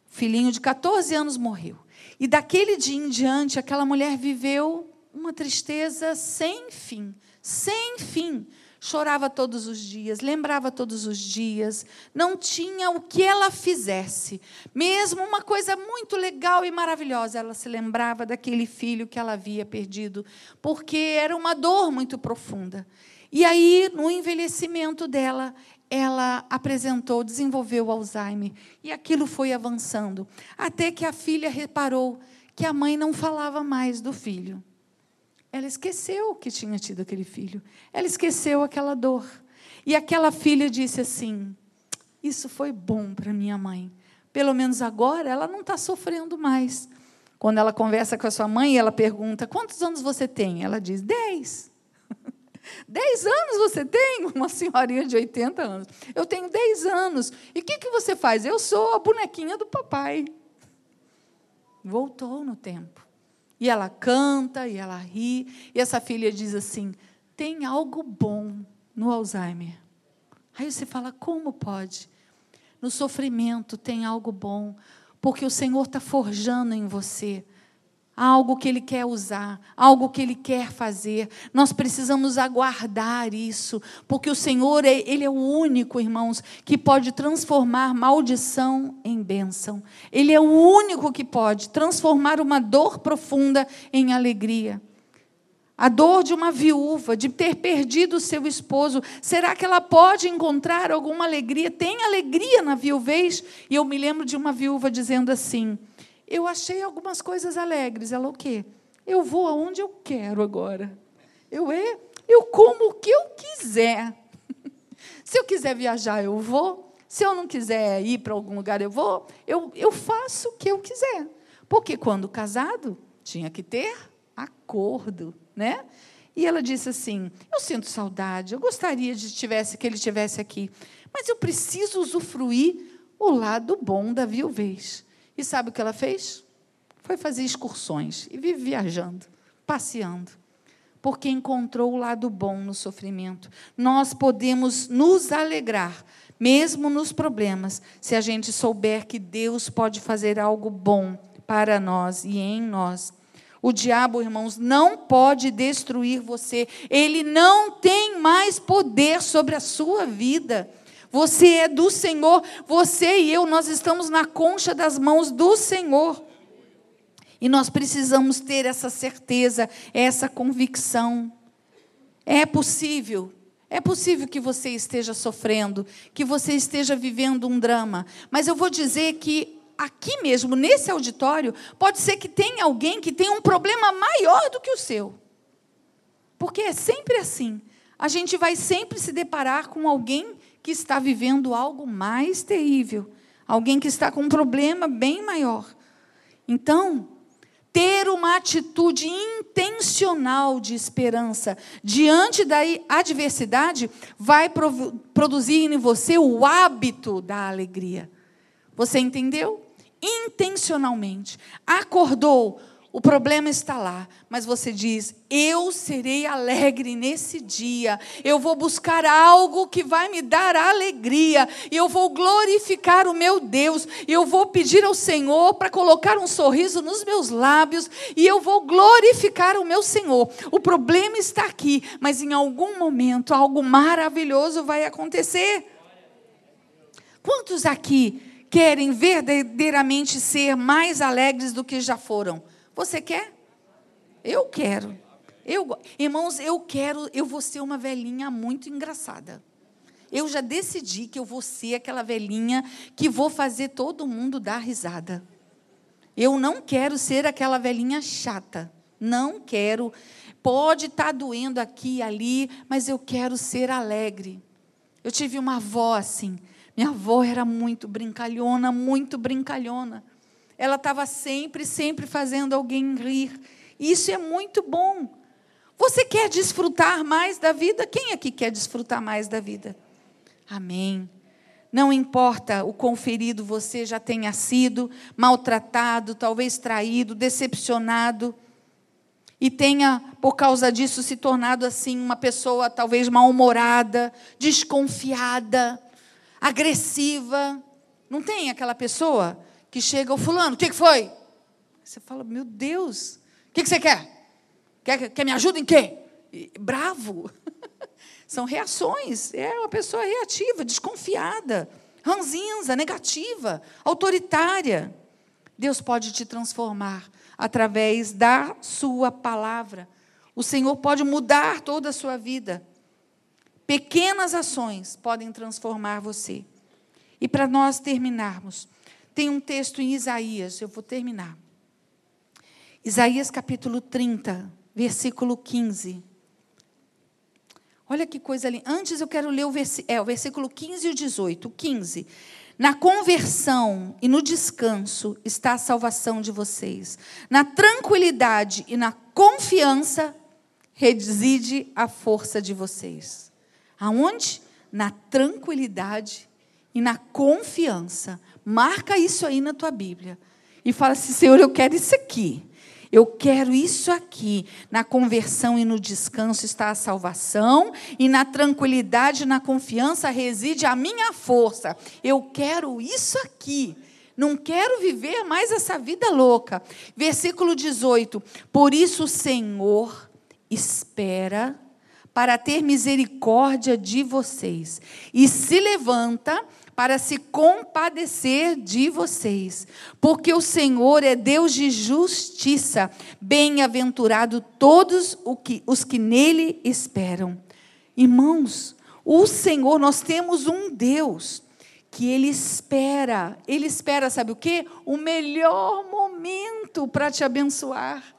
O filhinho de 14 anos morreu. E daquele dia em diante, aquela mulher viveu uma tristeza sem fim, sem fim. Chorava todos os dias, lembrava todos os dias, não tinha o que ela fizesse. Mesmo uma coisa muito legal e maravilhosa, ela se lembrava daquele filho que ela havia perdido, porque era uma dor muito profunda. E aí, no envelhecimento dela, ela apresentou, desenvolveu Alzheimer. E aquilo foi avançando. Até que a filha reparou que a mãe não falava mais do filho. Ela esqueceu que tinha tido aquele filho. Ela esqueceu aquela dor. E aquela filha disse assim: Isso foi bom para minha mãe. Pelo menos agora ela não está sofrendo mais. Quando ela conversa com a sua mãe, ela pergunta: Quantos anos você tem? Ela diz: Dez. Dez anos você tem? Uma senhorinha de 80 anos. Eu tenho dez anos. E o que, que você faz? Eu sou a bonequinha do papai. Voltou no tempo. E ela canta, e ela ri. E essa filha diz assim: tem algo bom no Alzheimer. Aí você fala: como pode? No sofrimento tem algo bom, porque o Senhor está forjando em você algo que Ele quer usar, algo que Ele quer fazer. Nós precisamos aguardar isso, porque o Senhor, é, Ele é o único, irmãos, que pode transformar maldição em bênção. Ele é o único que pode transformar uma dor profunda em alegria. A dor de uma viúva, de ter perdido seu esposo, será que ela pode encontrar alguma alegria? Tem alegria na viuvez? E eu me lembro de uma viúva dizendo assim: eu achei algumas coisas alegres. Ela, o quê? Eu vou aonde eu quero agora. Eu é, eu como o que eu quiser. Se eu quiser viajar, eu vou. Se eu não quiser ir para algum lugar, eu vou. Eu, eu faço o que eu quiser. Porque quando casado, tinha que ter acordo, né? E ela disse assim: Eu sinto saudade, eu gostaria de tivesse, que ele estivesse aqui, mas eu preciso usufruir o lado bom da viuvez. E sabe o que ela fez? Foi fazer excursões e vive viajando, passeando, porque encontrou o lado bom no sofrimento. Nós podemos nos alegrar, mesmo nos problemas, se a gente souber que Deus pode fazer algo bom para nós e em nós. O diabo, irmãos, não pode destruir você. Ele não tem mais poder sobre a sua vida. Você é do Senhor. Você e eu, nós estamos na concha das mãos do Senhor. E nós precisamos ter essa certeza, essa convicção. É possível, é possível que você esteja sofrendo, que você esteja vivendo um drama, mas eu vou dizer que aqui mesmo, nesse auditório, pode ser que tenha alguém que tenha um problema maior do que o seu. Porque é sempre assim. A gente vai sempre se deparar com alguém que está vivendo algo mais terrível, alguém que está com um problema bem maior. Então, ter uma atitude intencional de esperança diante da adversidade vai produzir em você o hábito da alegria. Você entendeu? intencionalmente, acordou, o problema está lá, mas você diz: Eu serei alegre nesse dia, eu vou buscar algo que vai me dar alegria, eu vou glorificar o meu Deus, eu vou pedir ao Senhor para colocar um sorriso nos meus lábios e eu vou glorificar o meu Senhor. O problema está aqui, mas em algum momento algo maravilhoso vai acontecer. Quantos aqui querem verdadeiramente ser mais alegres do que já foram. Você quer? Eu quero. Eu, irmãos, eu quero, eu vou ser uma velhinha muito engraçada. Eu já decidi que eu vou ser aquela velhinha que vou fazer todo mundo dar risada. Eu não quero ser aquela velhinha chata. Não quero. Pode estar tá doendo aqui e ali, mas eu quero ser alegre. Eu tive uma avó assim. Minha avó era muito brincalhona, muito brincalhona. Ela estava sempre, sempre fazendo alguém rir. Isso é muito bom. Você quer desfrutar mais da vida? Quem aqui quer desfrutar mais da vida? Amém. Não importa o quão ferido você já tenha sido, maltratado, talvez traído, decepcionado, e tenha, por causa disso, se tornado assim uma pessoa talvez mal-humorada, desconfiada, agressiva. Não tem aquela pessoa que chega, o fulano, o que foi? Você fala, meu Deus, o que você quer? Quer, quer me ajuda em quê? Bravo. São reações. É uma pessoa reativa, desconfiada, ranzinza, negativa, autoritária. Deus pode te transformar através da sua palavra. O Senhor pode mudar toda a sua vida. Pequenas ações podem transformar você. E para nós terminarmos, tem um texto em Isaías, eu vou terminar. Isaías capítulo 30, versículo 15. Olha que coisa ali. Antes eu quero ler o, é, o versículo 15 e o 18. 15. Na conversão e no descanso está a salvação de vocês. Na tranquilidade e na confiança reside a força de vocês. Aonde? Na tranquilidade e na confiança. Marca isso aí na tua Bíblia. E fala assim: Senhor, eu quero isso aqui. Eu quero isso aqui. Na conversão e no descanso está a salvação, e na tranquilidade e na confiança reside a minha força. Eu quero isso aqui. Não quero viver mais essa vida louca. Versículo 18: Por isso o Senhor espera para ter misericórdia de vocês, e se levanta para se compadecer de vocês, porque o Senhor é Deus de justiça, bem-aventurado todos os que nele esperam. Irmãos, o Senhor, nós temos um Deus que ele espera, ele espera, sabe o quê? O melhor momento para te abençoar.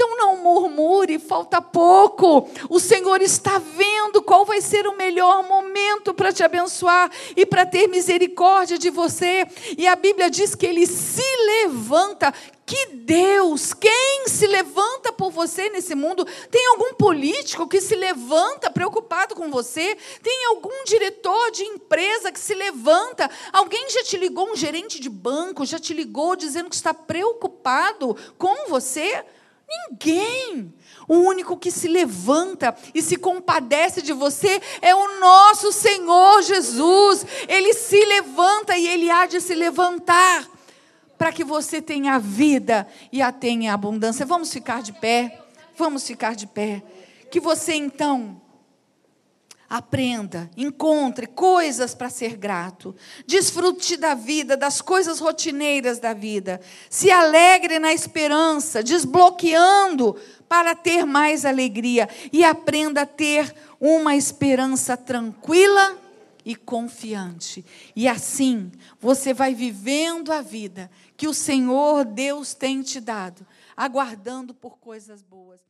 Então não murmure, falta pouco. O Senhor está vendo qual vai ser o melhor momento para te abençoar e para ter misericórdia de você. E a Bíblia diz que ele se levanta. Que Deus, quem se levanta por você nesse mundo? Tem algum político que se levanta preocupado com você? Tem algum diretor de empresa que se levanta? Alguém já te ligou, um gerente de banco, já te ligou dizendo que está preocupado com você? Ninguém. O único que se levanta e se compadece de você é o nosso Senhor Jesus. Ele se levanta e ele há de se levantar para que você tenha vida e a tenha abundância. Vamos ficar de pé? Vamos ficar de pé. Que você então aprenda, encontre coisas para ser grato. Desfrute da vida, das coisas rotineiras da vida. Se alegre na esperança, desbloqueando para ter mais alegria e aprenda a ter uma esperança tranquila e confiante. E assim, você vai vivendo a vida que o Senhor Deus tem te dado, aguardando por coisas boas.